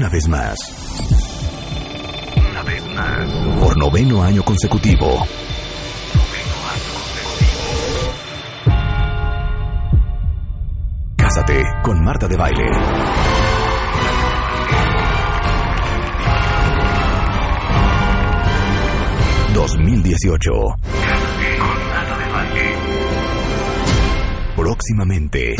Una vez más. Una vez más. Por noveno año consecutivo. Cásate con Marta de Baile. ...2018... Próximamente...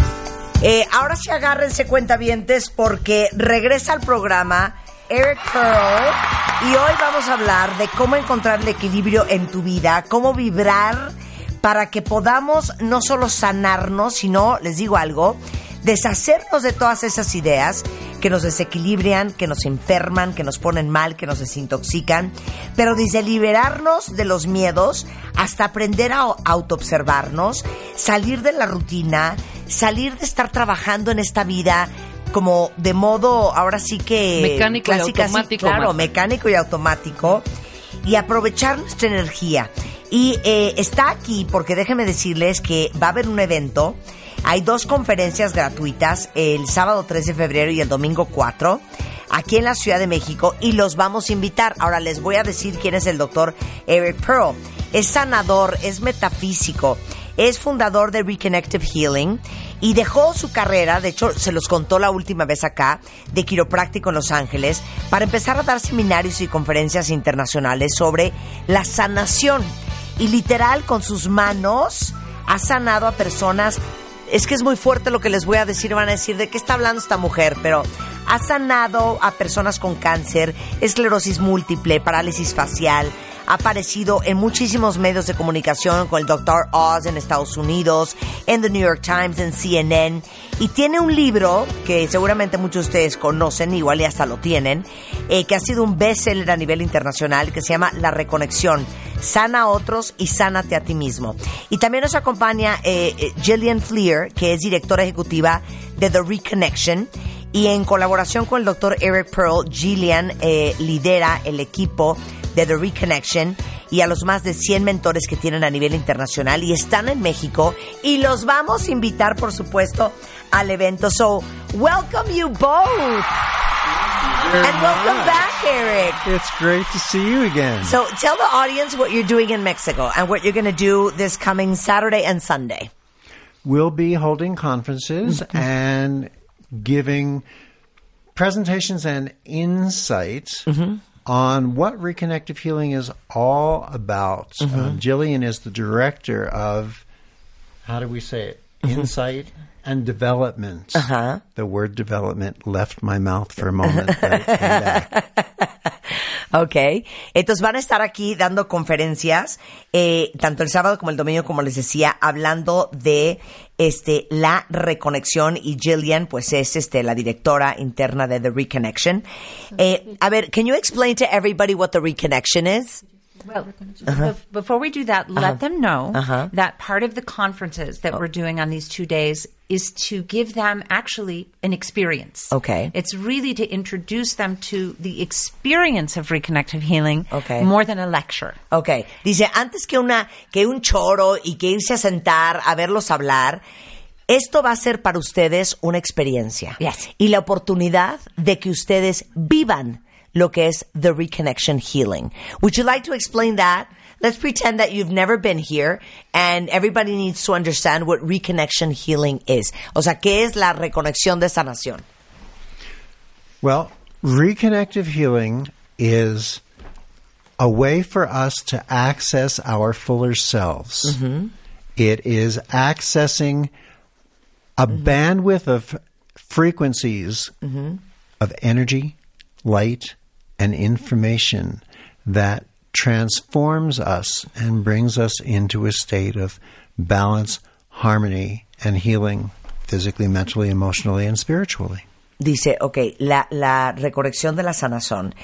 Eh, ahora sí agárrense cuentavientes porque regresa al programa Eric Pearl y hoy vamos a hablar de cómo encontrar el equilibrio en tu vida, cómo vibrar para que podamos no solo sanarnos, sino, les digo algo, deshacernos de todas esas ideas que nos desequilibran, que nos enferman, que nos ponen mal, que nos desintoxican, pero desde liberarnos de los miedos hasta aprender a autoobservarnos, salir de la rutina, salir de estar trabajando en esta vida como de modo ahora sí que Mecánico y automático, claro, Marta. mecánico y automático y aprovechar nuestra energía. Y eh, está aquí porque déjenme decirles que va a haber un evento. Hay dos conferencias gratuitas, el sábado 3 de febrero y el domingo 4, aquí en la Ciudad de México, y los vamos a invitar. Ahora les voy a decir quién es el doctor Eric Pearl. Es sanador, es metafísico, es fundador de Reconnective Healing y dejó su carrera, de hecho se los contó la última vez acá, de quiropráctico en Los Ángeles, para empezar a dar seminarios y conferencias internacionales sobre la sanación. Y literal, con sus manos, ha sanado a personas es que es muy fuerte lo que les voy a decir, van a decir de qué está hablando esta mujer, pero ha sanado a personas con cáncer, esclerosis múltiple, parálisis facial, ha aparecido en muchísimos medios de comunicación con el Dr. Oz en Estados Unidos, en The New York Times, en CNN, y tiene un libro que seguramente muchos de ustedes conocen, igual y hasta lo tienen, eh, que ha sido un bestseller a nivel internacional, que se llama La Reconexión. Sana a otros y sánate a ti mismo. Y también nos acompaña eh, eh, Gillian Fleer, que es directora ejecutiva de The Reconnection. Y en colaboración con el doctor Eric Pearl, Gillian lidera el equipo de The Reconnection y a los más de 100 mentores que tienen a nivel internacional y están en México. Y los vamos a invitar, por supuesto, al evento. So, welcome you both. And welcome back, Eric. It's great to see you again. So tell the audience what you're doing in Mexico and what you're going to do this coming Saturday and Sunday. we'll be holding conferences mm-hmm. and giving presentations and insights mm-hmm. On what reconnective healing is all about. Um, Jillian is the director of, how do we say it? Insight and development. Uh-huh. The word development left my mouth for a moment, Ok. Entonces van a estar aquí dando conferencias, eh, tanto el sábado como el domingo, como les decía, hablando de este la reconexión y Jillian, pues es este la directora interna de The Reconnection. Eh, a ver, can you explain to everybody what the Reconnection is? Well, bef- before we do that, let them know Uh-huh. that part of the conferences that we're doing on these two days is to give them actually an experience. Okay. It's really to introduce them to the experience of reconnective healing Okay. more than a lecture. Ok, dice, antes que una, que un choro y que irse a sentar a verlos hablar, esto va a ser para ustedes una experiencia. Yes. Y la oportunidad de que ustedes vivan lo que es the reconnection healing. Would you like to explain that? Let's pretend that you've never been here and everybody needs to understand what reconnection healing is. O sea, ¿qué es la reconexión de sanación? Well, reconnective healing is a way for us to access our fuller selves. Mm-hmm. It is accessing a mm-hmm. bandwidth of frequencies mm-hmm. of energy, light, and information that transforms us and brings us into a state of balance, harmony, and healing physically, mentally, emotionally, and spiritually. Dice, ok, la, la recorrección de la sanación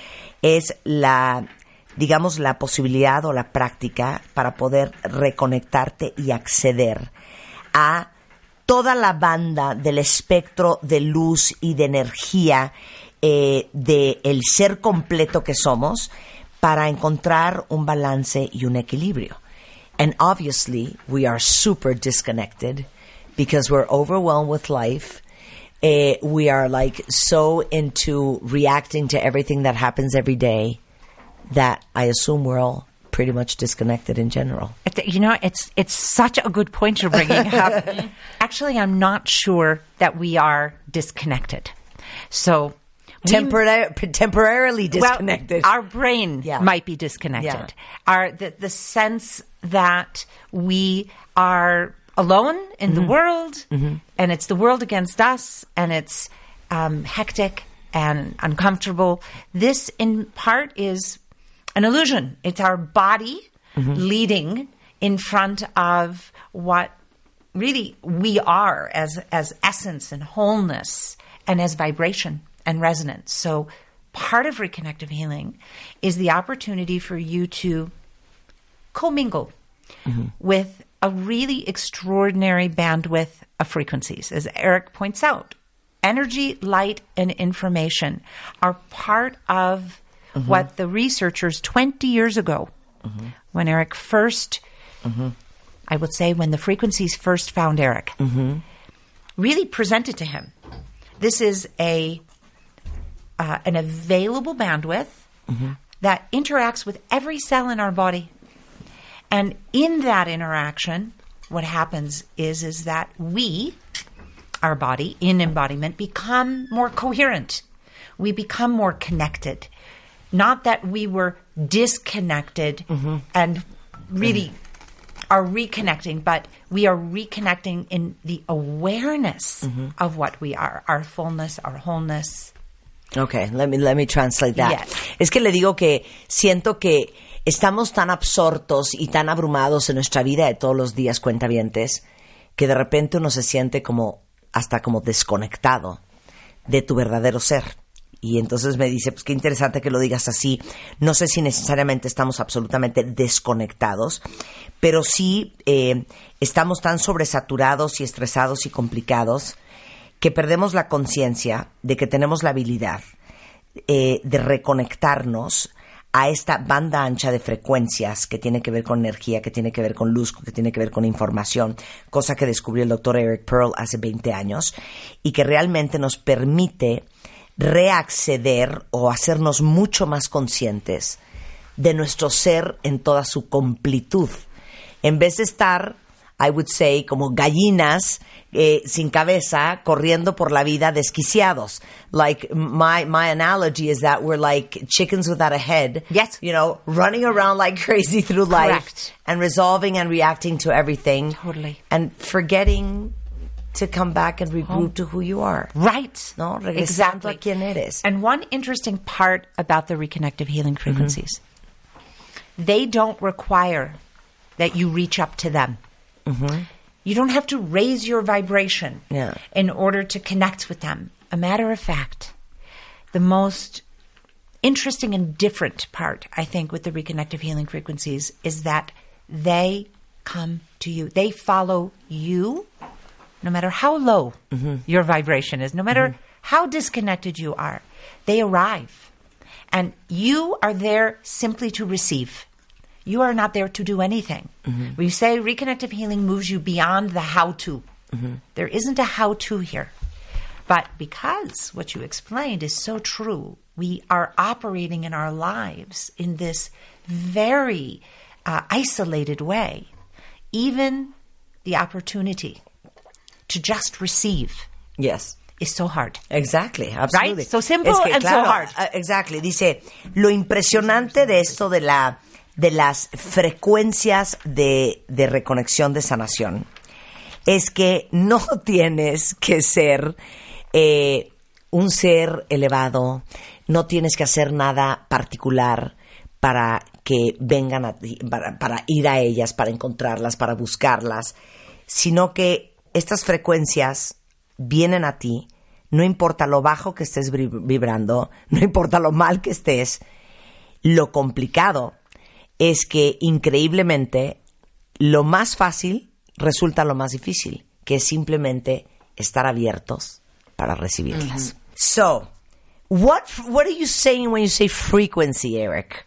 es la, digamos, la posibilidad o la práctica para poder reconectarte y acceder a toda la banda del espectro de luz y de energía eh, de el ser completo que somos para encontrar un balance y un equilibrio. And obviously, we are super disconnected because we're overwhelmed with life. eh, we are like so into reacting to everything that happens every day that I assume we're all pretty much disconnected in general. You know, it's it's such a good point you're bringing up. Actually, I'm not sure that we are disconnected. So temporarily well, disconnected. our brain Yeah. might be disconnected. Yeah. Our the, the sense that we are alone in Mm-hmm. the world, and it's the world against us, and it's um, hectic and uncomfortable. This, in part, is an illusion. It's our body Mm-hmm. leading in front of what really we are as as essence and wholeness and as vibration and resonance. So part of reconnective healing is the opportunity for you to commingle mm-hmm. with a really extraordinary bandwidth of frequencies as Eric points out. Energy, light and information are part of mm-hmm. what the researchers 20 years ago mm-hmm. when Eric 1st I would say when the frequencies first found Eric, really presented to him. This is a uh, an available bandwidth mm-hmm. that interacts with every cell in our body, and in that interaction, what happens is is that we, our body in embodiment, become more coherent. We become more connected. Not that we were disconnected mm-hmm. and really mm-hmm. are reconnecting, but we are reconnecting in the awareness of what we are, our fullness, our wholeness. Okay, let me, let me translate that. Es que le digo que siento que estamos tan absortos y tan abrumados en nuestra vida de todos los días, cuentavientes, que de repente uno se siente como, hasta como desconectado de tu verdadero ser. Y entonces me dice, pues qué interesante que lo digas así. No sé si necesariamente estamos absolutamente desconectados, pero sí eh, estamos tan sobresaturados y estresados y complicados que perdemos la conciencia de que tenemos la habilidad eh, de reconectarnos a esta banda ancha de frecuencias que tiene que ver con energía, que tiene que ver con luz, que tiene que ver con información, cosa que descubrió el doctor Eric Pearl hace 20 años y que realmente nos permite reacceder o hacernos mucho más conscientes de nuestro ser en toda su completud. En vez de estar, I would say, como gallinas eh, sin cabeza corriendo por la vida desquiciados. Like my my analogy is that we're like chickens without a head. Yes. You know, running around like crazy through life Correct. and resolving and reacting to everything. Totally. And forgetting to come back and regroup to who you are. Right. No, a quien eres. And one interesting part about the reconnective healing frequencies, they don't require that you reach up to them. Mm-hmm. You don't have to raise your vibration Yeah. in order to connect with them. A matter of fact, the most interesting and different part, I think, with the reconnective healing frequencies is that they come to you. They follow you no matter how low mm-hmm. your vibration is, no matter mm-hmm. how disconnected you are. They arrive. And you are there simply to receive. You are not there to do anything. We say reconnective healing moves you beyond the how to. There isn't a how to here. But because what you explained is so true, we are operating in our lives in this very uh, isolated way. Even the opportunity to just receive Yes. is so hard. Exactly, absolutely. So simple and so hard. uh, Exactly. Dice, lo impresionante de esto de la de las frecuencias de, reconexión de sanación es que no tienes que ser eh, un ser elevado, no tienes que hacer nada particular para que vengan a ti, para, ir a ellas, para encontrarlas, para buscarlas, sino que estas frecuencias vienen a ti, no importa lo bajo que estés vib- vibrando, no importa lo mal que estés, lo complicado es que increíblemente lo más fácil resulta lo más difícil, que es simplemente estar abiertos para recibirlas. So, what what are you saying when you say frequency, Eric?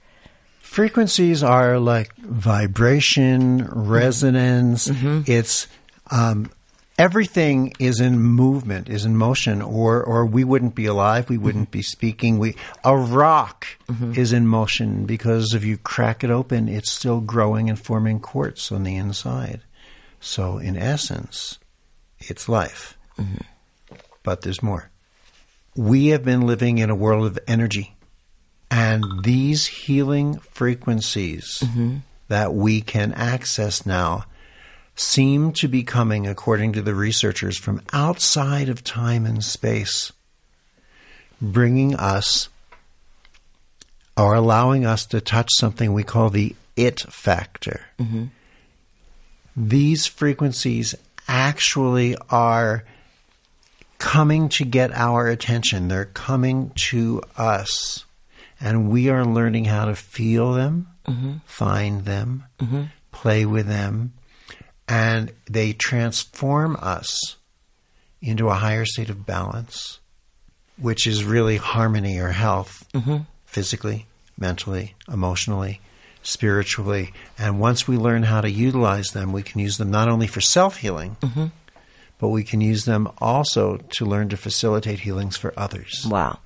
Frequencies are like vibration, resonance. It's um, everything is in movement, is in motion, or or we wouldn't be alive, we wouldn't mm-hmm. be speaking. We a rock mm-hmm. is in motion because if you crack it open, it's still growing and forming quartz on the inside. So in essence, it's life. Mm-hmm. But there's more. We have been living in a world of energy. And these healing frequencies that we can access now seem to be coming, according to the researchers, from outside of time and space, bringing us or allowing us to touch something we call the it factor. Mm-hmm. These frequencies actually are coming to get our attention. They're coming to us. And we are learning how to feel them, mm-hmm. find them, mm-hmm. play with them, and they transform us into a higher state of balance, which is really harmony or health, physically, mentally, emotionally, spiritually. And once we learn how to utilize them, we can use them not only for self healing, but we can use them also to learn to facilitate healings for others. Wow.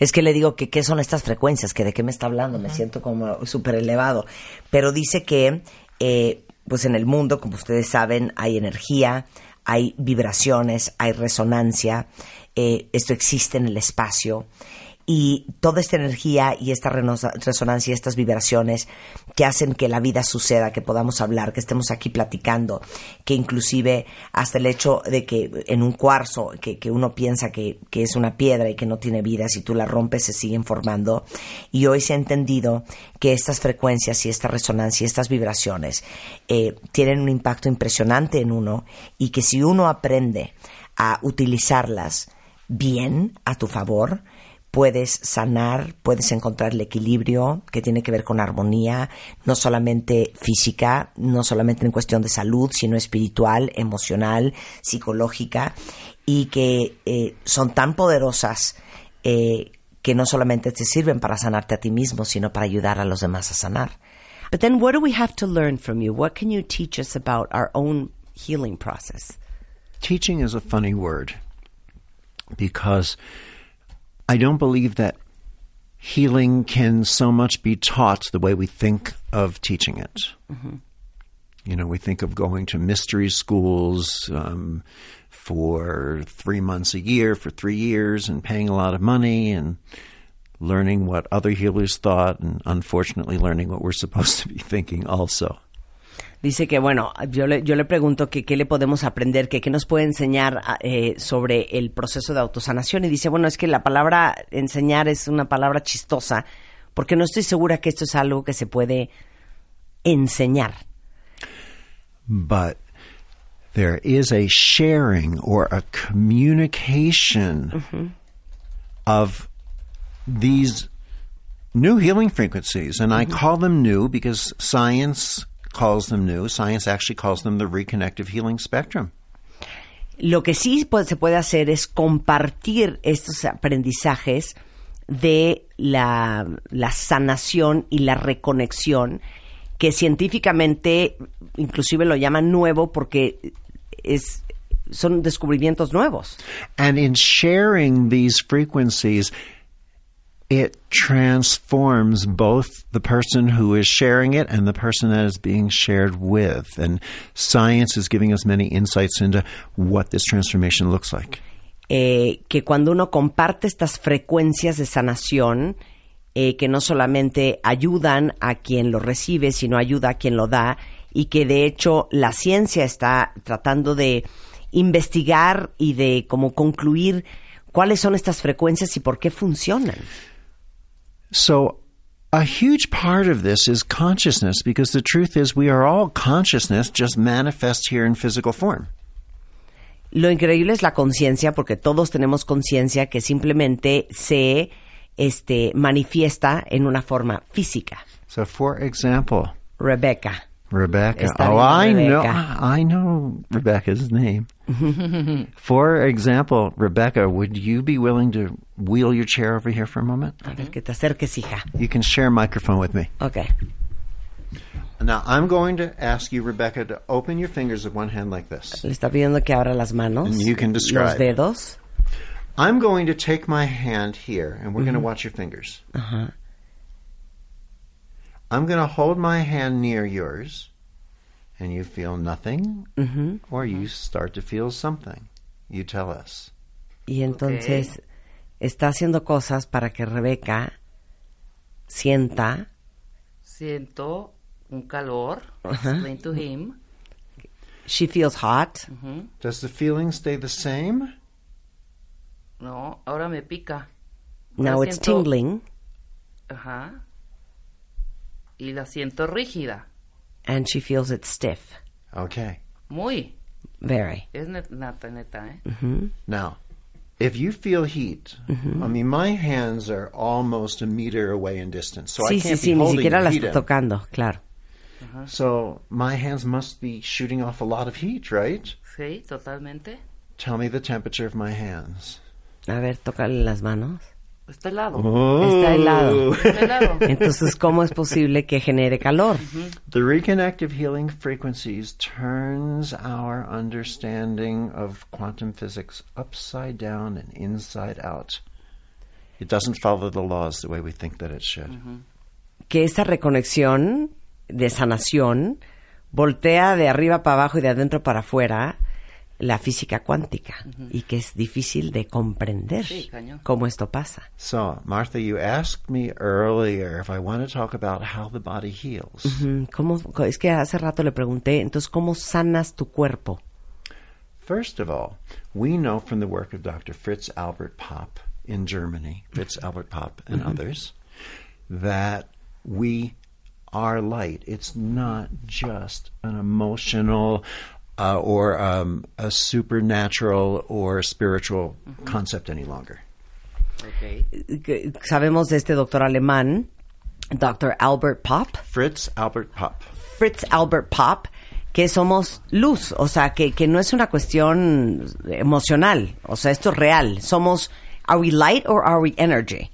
Es que le digo que qué son estas frecuencias, que de qué me está hablando, me siento como súper elevado. Pero dice que, eh, pues en el mundo, como ustedes saben, hay energía, hay vibraciones, hay resonancia, eh, esto existe en el espacio. Y toda esta energía y esta resonancia, estas vibraciones que hacen que la vida suceda, que podamos hablar, que estemos aquí platicando, que inclusive hasta el hecho de que en un cuarzo, que, que uno piensa que, que es una piedra y que no tiene vida, si tú la rompes se siguen formando. Y hoy se ha entendido que estas frecuencias y esta resonancia y estas vibraciones eh, tienen un impacto impresionante en uno y que si uno aprende a utilizarlas bien a tu favor, puedes sanar, puedes encontrar el equilibrio que tiene que ver con armonía, no solamente física, no solamente en cuestión de salud, sino espiritual, emocional, psicológica, y que eh, son tan poderosas eh, que no solamente te sirven para sanarte a ti mismo, sino para ayudar a los demás a sanar. But then what do we have to learn from you? What can you teach us about our own healing process? teaching is a funny word because I don't believe that healing can so much be taught the way we think of teaching it. You know, we think of going to mystery schools um, for three months a year for three years and paying a lot of money and learning what other healers thought and unfortunately learning what we're supposed to be thinking also. Dice que, bueno, yo le, yo le pregunto que qué le podemos aprender, que qué nos puede enseñar ah, eh, sobre el proceso de autosanación. Y dice, bueno, es que la palabra enseñar es una palabra chistosa, porque no estoy segura que esto es algo que se puede enseñar. but there is a sharing or a communication of these new healing frequencies. And I call them new because science calls them new. Science actually calls them the reconnective healing spectrum. Lo que sí se puede hacer es compartir estos aprendizajes de la, la sanación y la reconexión, que científicamente inclusive lo llaman nuevo porque es, son descubrimientos nuevos. And in sharing these frequencies, it transforms both the person who is sharing it and the person that is being shared with. And science is giving us many insights into what this transformation looks like. eh, que cuando uno comparte estas frecuencias de sanación, eh, que no solamente ayudan a quien lo recibe, sino ayuda a quien lo da, y que de hecho la ciencia está tratando de investigar y de como concluir cuáles son estas frecuencias y por qué funcionan. So, a huge part of this is consciousness because the truth is we are all consciousness just manifest here in physical form. Lo increíble es la conciencia, porque todos tenemos conciencia que simplemente se este, manifiesta en una forma física. So, for example, Rebecca. Rebecca. Oh, bien, I know. Ah, I know Rebecca's name. for example, Rebecca, would you be willing to wheel your chair over here for a moment? A ver, que te acerques, hija. You can share a microphone with me. Ok. Now, I'm going to ask you, Rebecca, to open your fingers with one hand like this. Le está pidiendo que abra las manos, And you can los describe. dedos. I'm going to take my hand here, and we're going to watch your fingers. Ajá. I'm going to hold my hand near yours, and you feel nothing, Ujú. or you mm-hmm. start to feel something. You tell us. Y entonces está haciendo cosas para que Rebeca sienta Siento un calor. Ajá. Explain to him. she feels hot. Mm-hmm. Does the feeling stay the same? No, ahora me pica. Now Ahora it's siento- tingling Ajá. Y la siento rígida. And she feels it stiff. Okay. Muy. Very. Es net- neta, neta, ¿eh? Ujú. Now, if you feel heat, mm-hmm. I mean, my hands are almost a meter away in distance, so I sí, sí, can't sí, be ni holding siquiera the la heat está in. tocando, claro. Uh-huh. So my hands must be shooting off a lot of heat, right? Sí, totalmente. Tell me the temperature of my hands. A ver, tócale las manos. Está helado. Está helado. Está helado. Entonces, ¿cómo es posible que genere calor? The reconnective healing frequencies turns our understanding of quantum physics upside down and inside out. It doesn't follow the laws the way we think that it should. Que esa reconexión de sanación voltea de arriba para abajo y de adentro para afuera la física cuántica y que es difícil de comprender Sí, cómo esto pasa. So, Martha, you asked me earlier if I want to talk about how the body heals. Mm, ¿Cómo, es que hace rato le pregunté, entonces, ¿cómo sanas tu cuerpo? First of all, we know from the work of Dr. Fritz Albert Popp in Germany, Fritz Albert Popp and others, that we are light. It's not just an emotional uh, or um, a supernatural or spiritual concept any longer. Ok. Sabemos de este doctor alemán, Dr. Albert Popp, Fritz Albert Popp. Fritz Albert Popp, que somos luz, o sea, que, que no es una cuestión emocional, o sea, esto es real. Somos, ¿are we light or are we energy?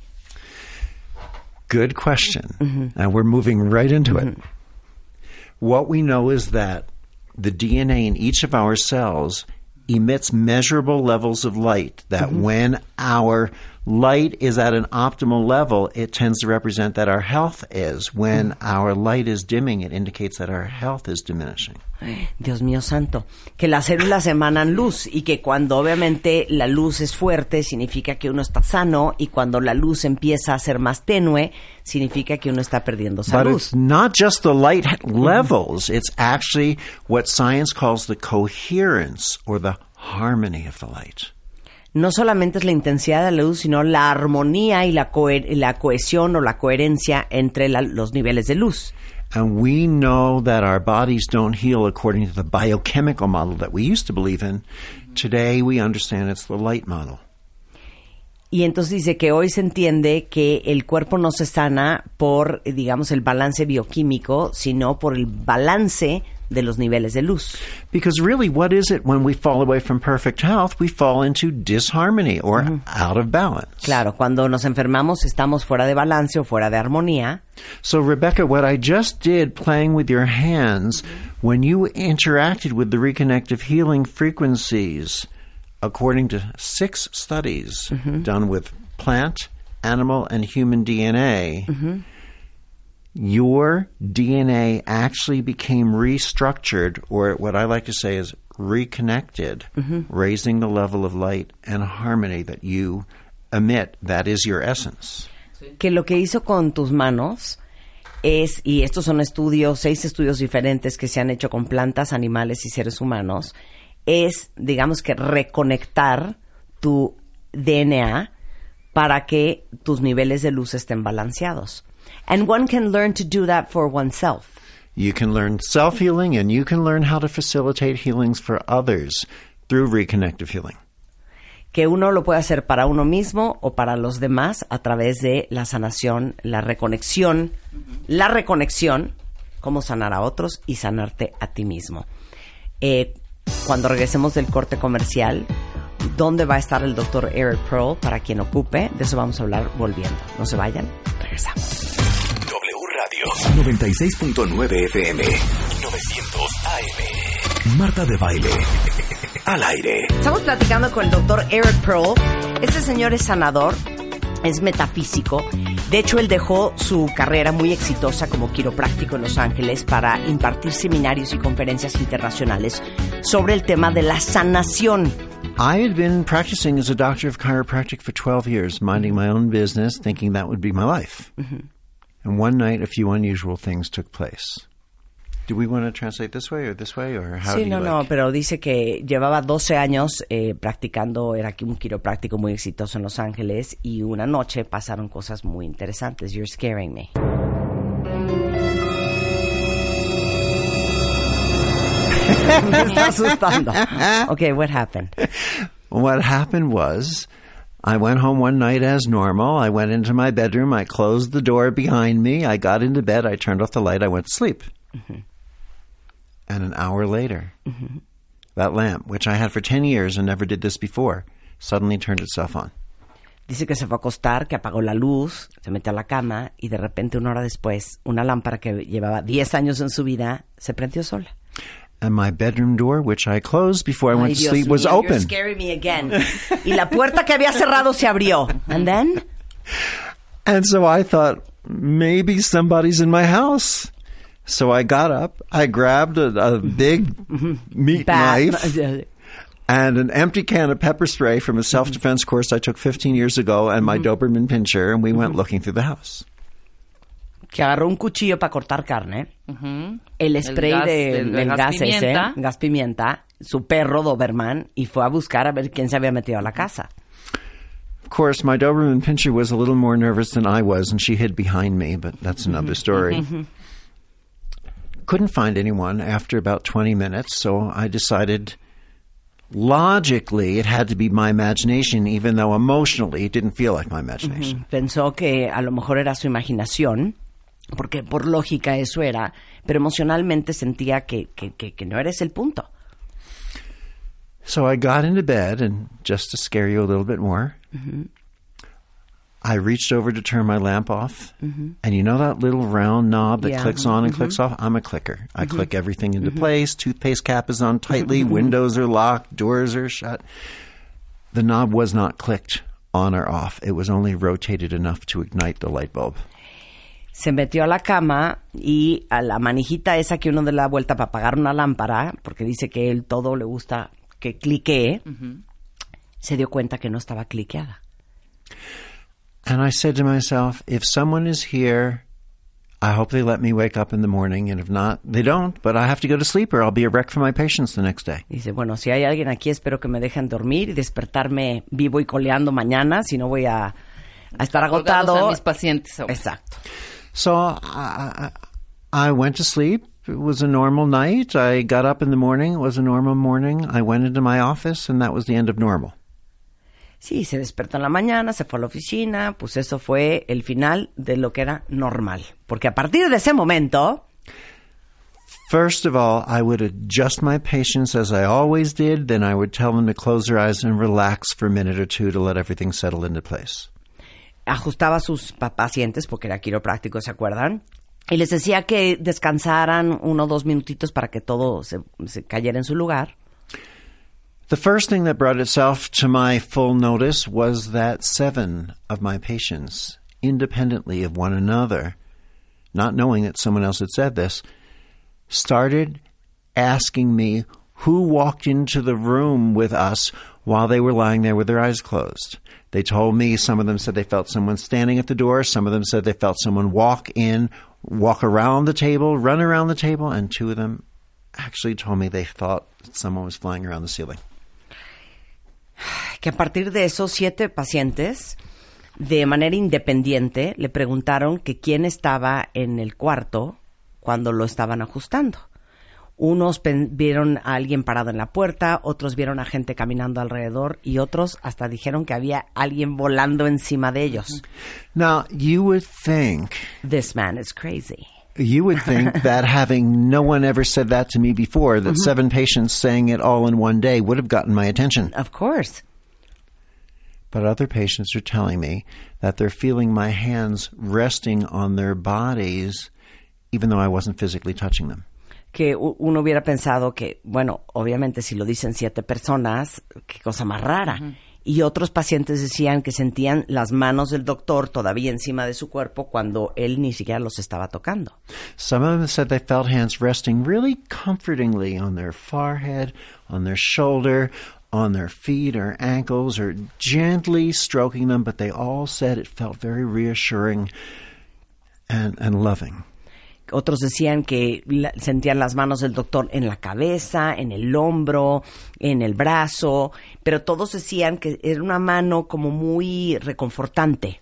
Good question. And we're moving right into it. What we know is that the DNA in each of our cells emits measurable levels of light, that mm-hmm. when our light is at an optimal level, it tends to represent that our health is. When mm. our light is dimming, it indicates that our health is diminishing. Dios mío santo, que las células emanan luz y que cuando obviamente la luz es fuerte significa que uno está sano y cuando la luz empieza a ser más tenue significa que uno está perdiendo salud. But it's not just the light levels, it's actually what science calls the coherence or the harmony of the light. No solamente es la intensidad de la luz, sino la armonía y la, cohe- la cohesión o la coherencia entre la- los niveles de luz. And we know that our bodies don't heal according to the biochemical model that we used to believe in. Today we understand it's the light model. Y entonces dice que hoy se entiende que el cuerpo no se sana por, digamos, el balance bioquímico, sino por el balance de los niveles de luz. Because really, what is it when we fall away from perfect health? We fall into disharmony or mm-hmm. out of balance. Claro, cuando nos enfermamos estamos fuera de balance o fuera de armonía. So, Rebecca, what I just did playing with your hands, when you interacted with the reconnective healing frequencies, according to six studies mm-hmm. done with plant, animal, and human DNA, mm-hmm. Your DNA actually became restructured, or what I like to say is reconnected, mm-hmm. raising the level of light and harmony that you emit. That is your essence. que lo que hizo con tus manos es, y estos son estudios, seis estudios diferentes que se han hecho con plantas, animales y seres humanos, es, digamos que reconectar tu DNA para que tus niveles de luz estén balanceados. And one can learn to do that for oneself. You can learn self healing and you can learn how to facilitate healings for others through reconnective healing. que uno lo puede hacer para uno mismo o para los demás a través de la sanación, la reconexión, la reconexión, cómo sanar a otros y sanarte a ti mismo. Eh, cuando regresemos del corte comercial, ¿dónde va a estar el doctor Eric Pearl para quien ocupe? De eso vamos a hablar volviendo. No se vayan, regresamos. W Radio 96.9 FM. 900 AM. Marta de Baile. Al aire. Estamos platicando con el doctor Eric Pearl. Este señor es sanador, es metafísico. De hecho, él dejó su carrera muy exitosa como quiropráctico en Los Ángeles para impartir seminarios y conferencias internacionales sobre el tema de la sanación. I had been practicing as a doctor of chiropractic for 12 years, minding my own business, thinking that would be my life. And one night, a few unusual things took place. Do we want to translate this way or this way, or how do Sí, you no, like? no, pero dice que llevaba 12 años eh, practicando, era aquí un quiropráctico muy exitoso en Los Ángeles y una noche pasaron cosas muy interesantes. You're scaring me. me está asustando. Okay, what happened? What happened was, I went home one night as normal. I went into my bedroom. I closed the door behind me. I got into bed. I turned off the light. I went to sleep. Mm-hmm. And an hour later, mm-hmm. that lamp, which I had for 10 years and never did this before, suddenly turned itself on. Dice que se fue a acostar, que apagó la luz, se metió a la cama y de repente una hora después, una lámpara que llevaba 10 años en su vida se prendió sola. And my bedroom door, which I closed before I went Ay, to Dios sleep, was mío, You're open. scaring me again. Y la puerta que había cerrado se abrió. And then? And so I thought, maybe somebody's in my house. So I got up, I grabbed a, a big meat Bat- knife and an empty can of pepper spray from a self defense course I took 15 years ago and my mm-hmm. Doberman pinscher, and we went mm-hmm. looking through the house. Que agarró un cuchillo para cortar carne, el spray gas de, del- del gas gas, ese, pimienta. gas pimienta, su perro Doberman, y fue a buscar a ver quién se había metido a la casa. Of course, my Doberman pincher was a little more nervous than I was, and she hid behind me, but that's another story. Couldn't find anyone after about 20 minutes, so I decided logically it had to be my imagination, even though emotionally it didn't feel like my imagination. Pensó que a lo mejor era su imaginación, porque por lógica eso era, pero emocionalmente sentía que, que, que, que no eres el punto. So I got into bed, and just to scare you a little bit more, mm-hmm. I reached over to turn my lamp off. Mm-hmm. And you know that little round knob that Yeah. clicks on and mm-hmm. clicks off? I'm a clicker. I click everything into place. Toothpaste cap is on tightly. Windows are locked. Doors are shut. The knob was not clicked on or off. It was only rotated enough to ignite the light bulb. Se metió a la cama y a la manijita esa que uno le da vuelta para apagar una lámpara, porque dice que él todo le gusta que cliquee, se dio cuenta que no estaba cliqueada. And I said to myself, if someone is here, I hope they let me wake up in the morning. And if not, they don't. But I have to go to sleep or I'll be a wreck for my patients the next day. Dice, bueno, si hay alguien aquí, espero que me dejen dormir y despertarme vivo y coleando mañana, si no voy a, a estar Colgados agotado. a mis pacientes. ahora. Exacto. So I, I, went to sleep. It was a normal night. I got up in the morning. It was a normal morning. I went into my office, and that was the end of normal. Sí, se despertó en la mañana, se fue a la oficina, pues eso fue el final de lo que era normal. Porque a partir de ese momento, First of all, I would adjust my patients as I always did. Then I would tell them to close their eyes and relax for a minute or two to let everything settle into place. Ajustaba a sus pacientes, porque era quiropráctico, ¿se acuerdan? Y les decía que descansaran uno o dos minutitos para que todo se, se cayera en su lugar. The first thing that brought itself to my full notice was that seven of my patients, independently of one another, not knowing that someone else had said this, started asking me who walked into the room with us while they were lying there with their eyes closed. They told me, some of them said they felt someone standing at the door, some of them said they felt someone walk in, walk around the table, run around the table, and two of them actually told me they thought someone was flying around the ceiling. que a partir de esos siete pacientes, de manera independiente, le preguntaron que quién estaba en el cuarto cuando lo estaban ajustando. Unos vieron a alguien parado en la puerta, otros vieron a gente caminando alrededor y otros hasta dijeron que había alguien volando encima de ellos. Now, you would think, This man is crazy. you would think that having no one ever said that to me before, that mm-hmm. seven patients saying it all in one day would have gotten my attention. Of course. But other patients are telling me that they're feeling my hands resting on their bodies even though I wasn't physically touching them. Que uno hubiera pensado que, bueno, obviamente si lo dicen siete personas, qué cosa más rara. Y otros pacientes decían que sentían las manos del doctor todavía encima de su cuerpo cuando él ni siquiera los estaba tocando. Some of them said they felt hands resting really comfortingly on their forehead, on their shoulder, on their feet or ankles, or gently stroking them, but they all said it felt very reassuring and, and loving. Otros decían que la- sentían las manos del doctor en la cabeza, en el hombro, en el brazo, pero todos decían que era una mano como muy reconfortante.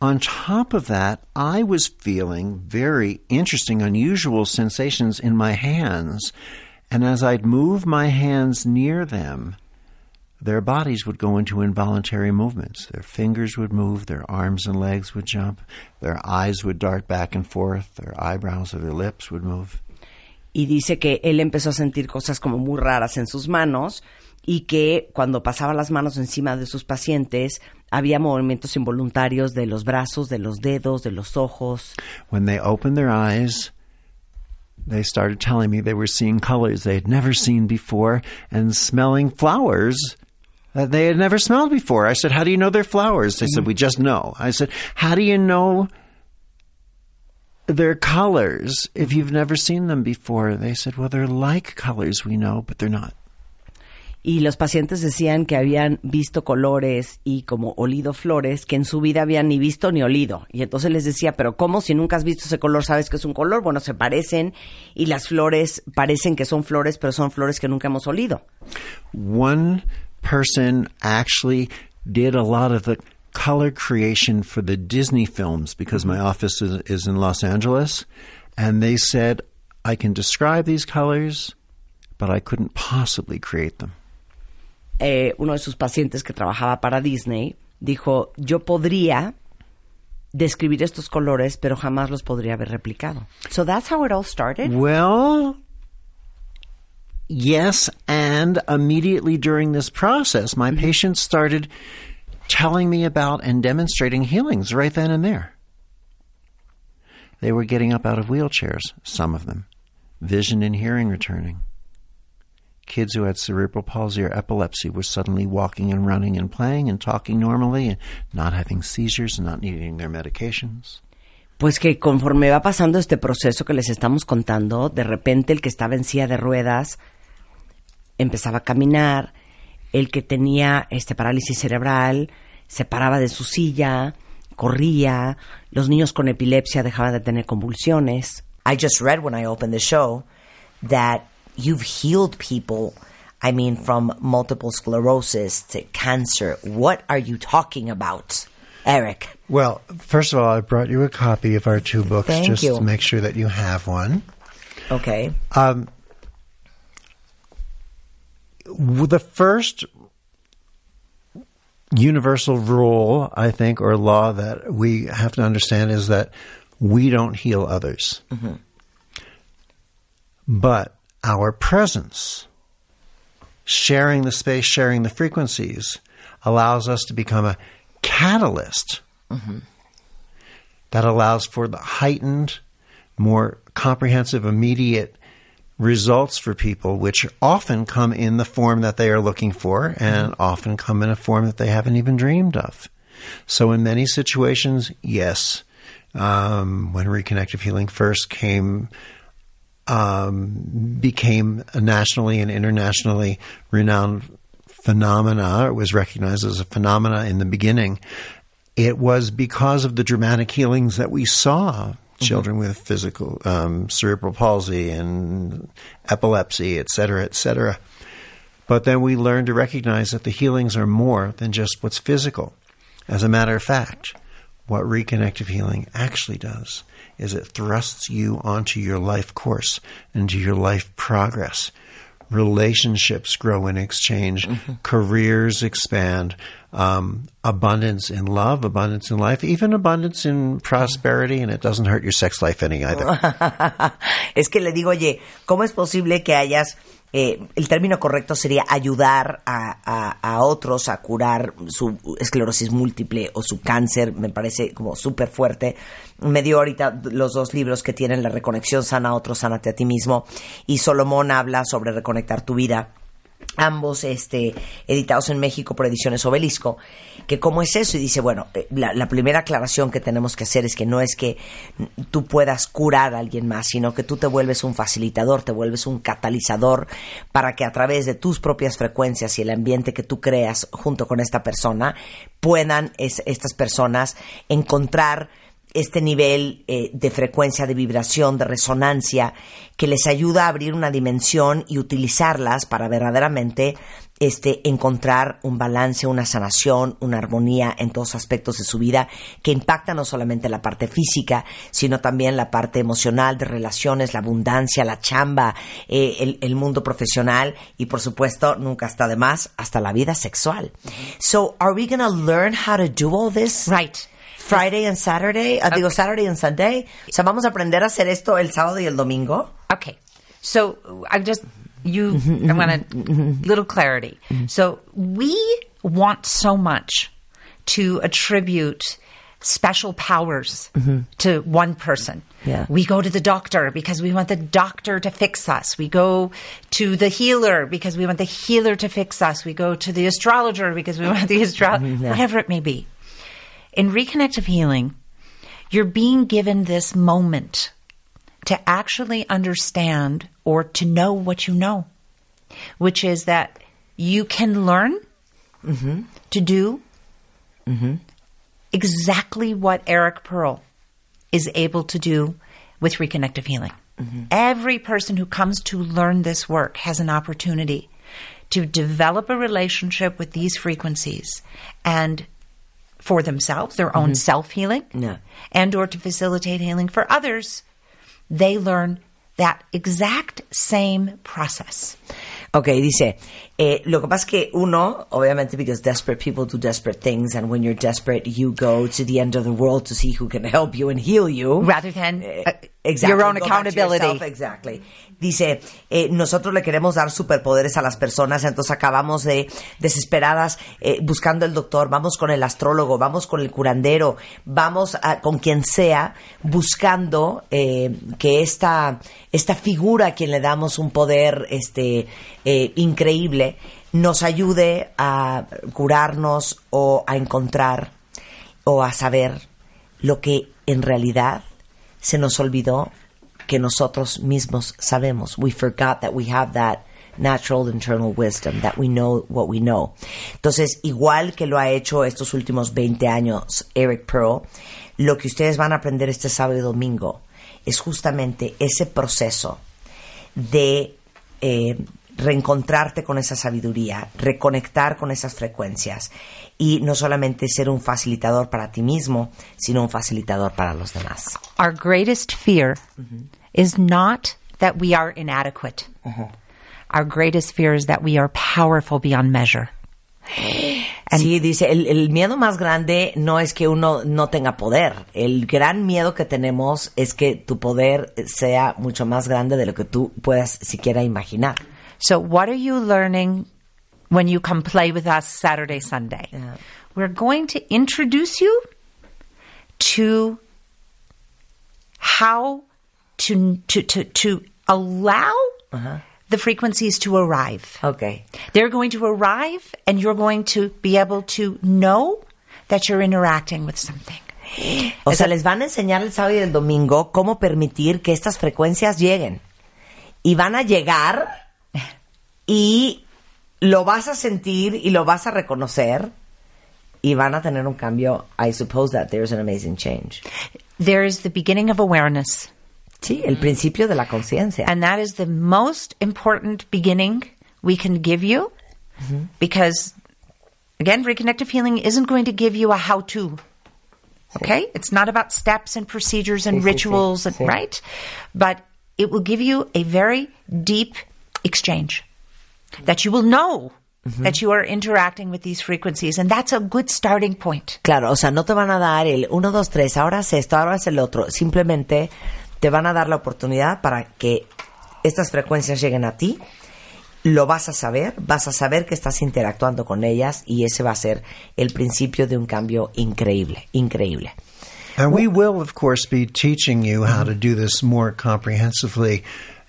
On top of that, I was feeling very interesting, unusual sensations in my hands. And as I'd move my hands near them, their bodies would go into involuntary movements. Their fingers would move, their arms and legs would jump, their eyes would dart back and forth, their eyebrows or their lips would move. y dice que él empezó a sentir cosas como muy raras en sus manos y que cuando pasaba las manos encima de sus pacientes había movimientos involuntarios de los brazos, de los dedos, de los ojos. When they opened their eyes, they started telling me they were seeing colors they had never seen before and smelling flowers that they had never smelled before. I said, How do you know they're flowers? They said, mm. We just know. I said, How do you know their colors if you've never seen them before? They said, Well, they're like colors we know, but they're not. Y los pacientes decían que habían visto colores y como olido flores que en su vida habían ni visto ni olido. Y entonces les decía, pero ¿cómo si nunca has visto ese color sabes que es un color? Bueno, se parecen y las flores parecen que son flores, pero son flores que nunca hemos olido. one person actually did a lot of the color creation for the Disney films because my office is, is in Los Angeles. And they said, I can describe these colors, but I couldn't possibly create them. eh, uno de sus pacientes que trabajaba para Disney dijo, yo podría describir estos colores, pero jamás los podría haber replicado. So that's how it all started. Well, yes, and immediately during this process, my mm-hmm. patients started telling me about and demonstrating healings right then and there. They were getting up out of wheelchairs, some of them, vision and hearing returning. Kids who had cerebral palsy or epilepsy were suddenly walking and running and playing and talking normally and not having seizures and not needing their medications. Pues que conforme va pasando este proceso que les estamos contando, de repente el que estaba en silla de ruedas empezaba a caminar, el que tenía este parálisis cerebral se paraba de su silla, corría, los niños con epilepsia dejaban de tener convulsiones. I just read when I opened the show that you've healed people. I mean, from multiple sclerosis to cancer. What are you talking about, Eric? Well, first of all, I brought you a copy of our two books Thank just you. to make sure that you have one. Okay. Um, the first universal rule, I think, or law that we have to understand is that we don't heal others. Mm-hmm. But our presence, sharing the space, sharing the frequencies, allows us to become a catalyst mm-hmm. that allows for the heightened, more comprehensive, immediate results for people, which often come in the form that they are looking for and often come in a form that they haven't even dreamed of. So, in many situations, yes, um, when reconnective healing first came, um, became a nationally and internationally renowned phenomena, it was recognized as a phenomena in the beginning. It was because of the dramatic healings that we saw children with physical um, cerebral palsy and epilepsy, et cetera, et cetera. But then we learned to recognize that the healings are more than just what's physical. As a matter of fact, what reconnective healing actually does is it thrusts you onto your life course, into your life progress. Relationships grow in exchange, careers expand, um, abundance in love, abundance in life, even abundance in prosperity, and it doesn't hurt your sex life any either. Es que le digo, oye, ¿cómo es posible que hayas eh, el término correcto sería ayudar a, a- otros a curar su esclerosis múltiple o su cáncer, me parece como súper fuerte. Me dio ahorita los dos libros que tienen la reconexión sana a otros, sánate a ti mismo, y Solomón habla sobre reconectar tu vida ambos este, editados en México por Ediciones Obelisco, que cómo es eso, y dice, bueno, eh, la, primera aclaración que tenemos que hacer es que no es que tú puedas curar a alguien más, sino que tú te vuelves un facilitador, te vuelves un catalizador para que a través de tus propias frecuencias y el ambiente que tú creas junto con esta persona, puedan es- estas personas encontrar este nivel eh, de frecuencia, de vibración, de resonancia, que les ayuda a abrir una dimensión y utilizarlas para verdaderamente este, encontrar un balance, una sanación, una armonía en todos aspectos de su vida que impacta no solamente la parte física, sino también la parte emocional, de relaciones, la abundancia, la chamba, eh, el, el mundo profesional y por supuesto, nunca está de más, hasta la vida sexual. So, are we going to learn how to do all this? Right. Friday and Saturday, ah, digo Saturday and Sunday. O sea, vamos a aprender a hacer esto el sábado y el domingo. Okay. So I just you I want a little clarity. So we want so much to attribute special powers to one person. Yeah. We go to the doctor because we want the doctor to fix us. We go to the healer because we want the healer to fix us. We go to the astrologer because we want the astrologer, whatever it may be. In reconnective healing, you're being given this moment to actually understand or to know what you know, which is that you can learn mm-hmm. to do mm-hmm. exactly what Eric Pearl is able to do with reconnective healing. Mm-hmm. Every person who comes to learn this work has an opportunity to develop a relationship with these frequencies and for themselves, their own self healing, and or to facilitate healing for others, they learn that exact same process. Ok, dice, eh, lo que pasa es que uno, obviamente, because desperate people do desperate things, and when you're desperate, you go to the end of the world to see who can help you and heal you. Rather than uh, Exactly. your own Go back to accountability. yourself, exactly. Dice, eh, nosotros le queremos dar superpoderes a las personas, entonces acabamos de desesperadas eh, buscando el doctor, vamos con el astrólogo, vamos con el curandero, vamos a- con quien sea, buscando eh, que esta, esta figura a quien le damos un poder este, eh, increíble nos ayude a curarnos o a encontrar o a saber lo que en realidad se nos olvidó que nosotros mismos sabemos. We forgot that we have that natural internal wisdom, that we know what we know. Entonces, igual que lo ha hecho estos últimos 20 años Eric Pearl, lo que ustedes van a aprender este sábado y domingo es justamente ese proceso de eh, reencontrarte con esa sabiduría, reconectar con esas frecuencias y no solamente ser un facilitador para ti mismo, sino un facilitador para los demás. Our greatest fear is not that we are inadequate. Our greatest fear is that we are powerful beyond measure. sí, dice, el, el miedo más grande no es que uno no tenga poder. El gran miedo que tenemos es que tu poder sea mucho más grande de lo que tú puedas siquiera imaginar. So, what are you learning when you come play with us Saturday, Sunday? We're going to introduce you to how to to to, to allow uh-huh. the frequencies to arrive. Ok. They're going to arrive, and you're going to be able to know that you're interacting with something. O sea, les van a enseñar el sábado y el domingo cómo permitir que estas frecuencias lleguen. Y van a llegar y lo vas a sentir y lo vas a reconocer y van a tener un cambio. I suppose that there's an amazing change. There is the beginning of awareness. Sí, el mm. principio de la conciencia. And that is the most important beginning we can give you mm-hmm. because, again, reconnective healing isn't going to give you a how to. Okay? It's not about steps and procedures and Sí, sí, sí, rituals, and, sí. right? But it will give you a very deep exchange that you will know that you are interacting with these frequencies. And that's a good starting point. Claro, o sea, no te van a dar el 1, 2, 3, ahora es esto, ahora es el otro. Simplemente te van a dar la oportunidad para que estas frecuencias lleguen a ti lo vas a saber, vas a saber que estás interactuando con ellas y ese va a ser el principio de un cambio increíble, increíble. And we will, of course, be teaching you how to do this more comprehensively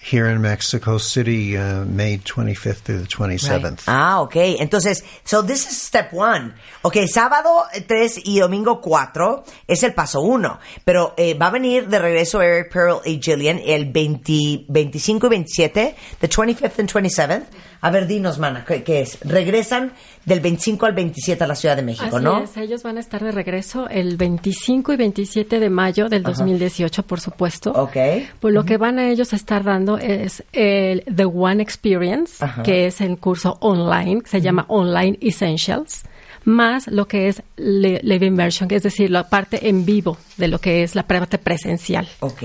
here in Mexico City, uh, May 25th through the 27th. Ah, ok. Entonces, so this is step one. Ok, sábado 3 y domingo 4 es el paso 1. Pero eh, va a venir de regreso Eric Pearl y Jillian el 20 25 y 27, the 25th and 27th. A ver, dinos, mana, ¿qué, qué es? Regresan del 25 al 27 a la Ciudad de México, Así ¿no? es, ellos van a estar de regreso el 25 y 27 de mayo del 2018, por supuesto. Ok. Pues lo que van a ellos a estar dando es el The One Experience, Ajá. que es el curso online, que se llama Online Essentials, más lo que es li- Live Immersion, que es decir, la parte en vivo de lo que es la parte presencial. Ok.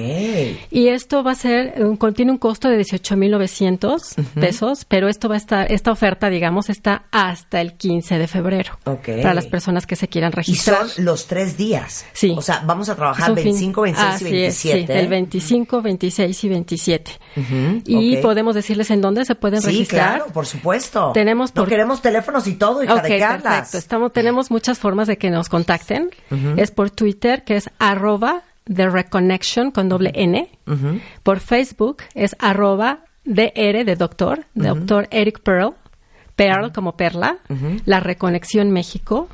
Y esto va a ser, un- tiene un costo de 18.900 pesos, pero esto va a estar, esta oferta, digamos, está hasta el 15 de febrero. Ok. Para las personas que se quieran Y registrar. son los tres días. Sí. O sea, vamos a trabajar un fin- 25, 26 y Así es, 27. sí, el 25, 26 y 27. Y ok. podemos decirles en dónde se pueden Sí, registrar. claro, por supuesto. Tenemos No por- queremos teléfonos y todo, hija Ok, de Carlas. perfecto. Estamos, tenemos muchas formas de que nos contacten. Es por Twitter, que es arroba The Reconnection con doble N. Por Facebook es arroba DR de doctor, doctor Eric Pearl, Pearl como perla, La Reconexión México.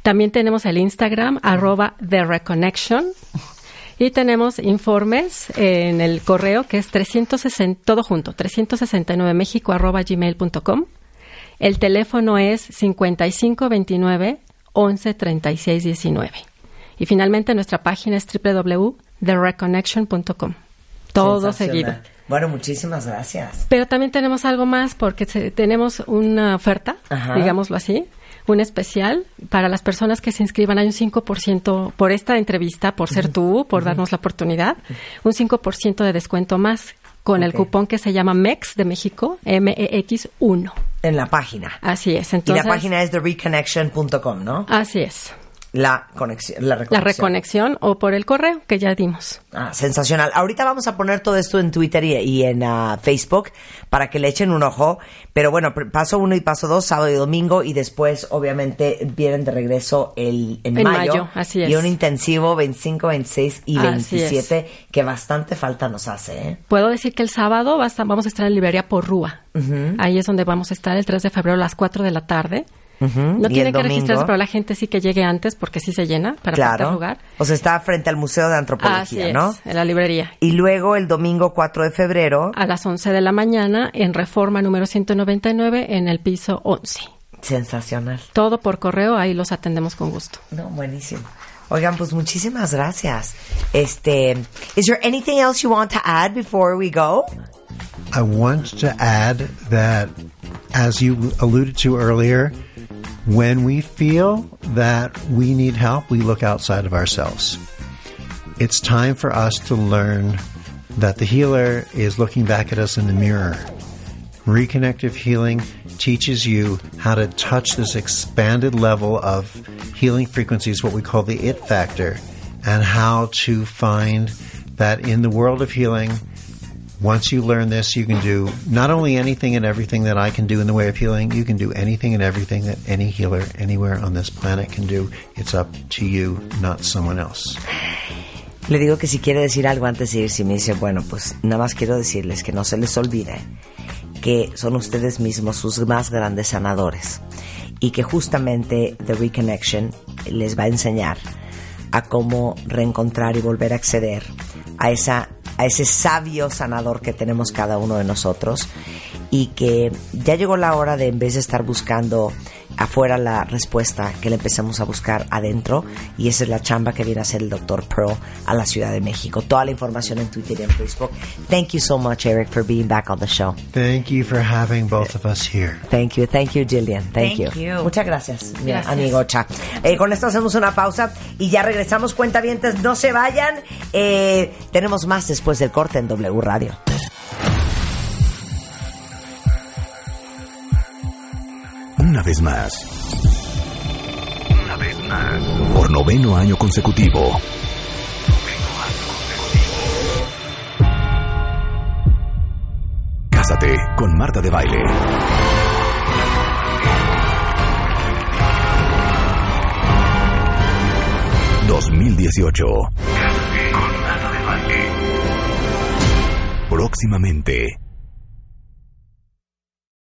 También tenemos el Instagram, arroba The Reconnection. Y tenemos informes en el correo que es 360, todo junto, 369mexico arroba gmail.com. El teléfono es 5529 11 36 19. Y finalmente nuestra página es www.thereconnection.com. Todo seguido. Bueno, muchísimas gracias. Pero también tenemos algo más porque tenemos una oferta, Ajá. digámoslo así, un especial para las personas que se inscriban. Hay un 5% por esta entrevista, por ser tú, por darnos la oportunidad, un 5% de descuento más con el cupón que se llama MEX de México, MEX1. En la página. Así es. y Entonces, la página es thereconnection.com, ¿no? Así es. La conexión, la La reconexión. reconexión o por el correo que ya dimos. Ah, sensacional. Ahorita vamos a poner todo esto en Twitter y, y en ah, Facebook para que le echen un ojo. Pero bueno, paso uno y paso dos, sábado y domingo. Y después, obviamente, vienen de regreso el, en, En mayo. mayo, así es. Y un intensivo 25, 26 y Así 27 que bastante falta nos hace, ¿eh? Puedo decir que el sábado va a estar- vamos a estar en librería por Rúa. Ahí es donde vamos a estar el 3 de febrero a las 4 de la tarde. ¿Y No tiene que domingo? registrarse, pero la gente sí que llegue antes porque sí se llena para Claro. lugar. O sea, está frente al Museo de Así Antropología, es, ¿no? en la librería. Y luego el domingo 4 de febrero, A las 11 de la mañana en Reforma número 199 en el piso 11. sensacional. Todo por correo, ahí los atendemos con gusto. No, buenísimo. Oigan, pues muchísimas gracias. Este, is there anything else you want to add before we go? I want to add that, as you alluded to earlier, when we feel that we need help, we look outside of ourselves. It's time for us to learn that the healer is looking back at us in the mirror. Reconnective healing teaches you how to touch this expanded level of healing frequencies, what we call the it factor, and how to find that in the world of healing, once you learn this, you can do not only anything and everything that I can do in the way of healing, you can do anything and everything that any healer anywhere on this planet can do. It's up to you, not someone else. Le digo que si quiere decir algo antes de irse, me dice, bueno, pues nada más quiero decirles que no se les olvide que son ustedes mismos sus más grandes sanadores y que justamente The Reconnection les va a enseñar a cómo reencontrar y volver a acceder a esa a ese sabio sanador que tenemos cada uno de nosotros y que ya llegó la hora de en vez de estar buscando afuera la respuesta que le empecemos a buscar adentro y esa es la chamba que viene a hacer el doctor Pearl a la Ciudad de México. Toda la información en Twitter y en Facebook. Thank you so much Eric for being back on the show. Thank you for having both of us here. Thank you, thank you, Jillian. Thank, Thank you. Muchas gracias, mi Gracias. amigocha. Eh, con esto hacemos una pausa y ya regresamos. Cuentavientes, no se vayan. Eh, tenemos más después del corte en W Radio. Una vez más. Una vez más. Por noveno año consecutivo. Cásate con Marta de Baile. ...2018... Con Marta de Baile. Próximamente...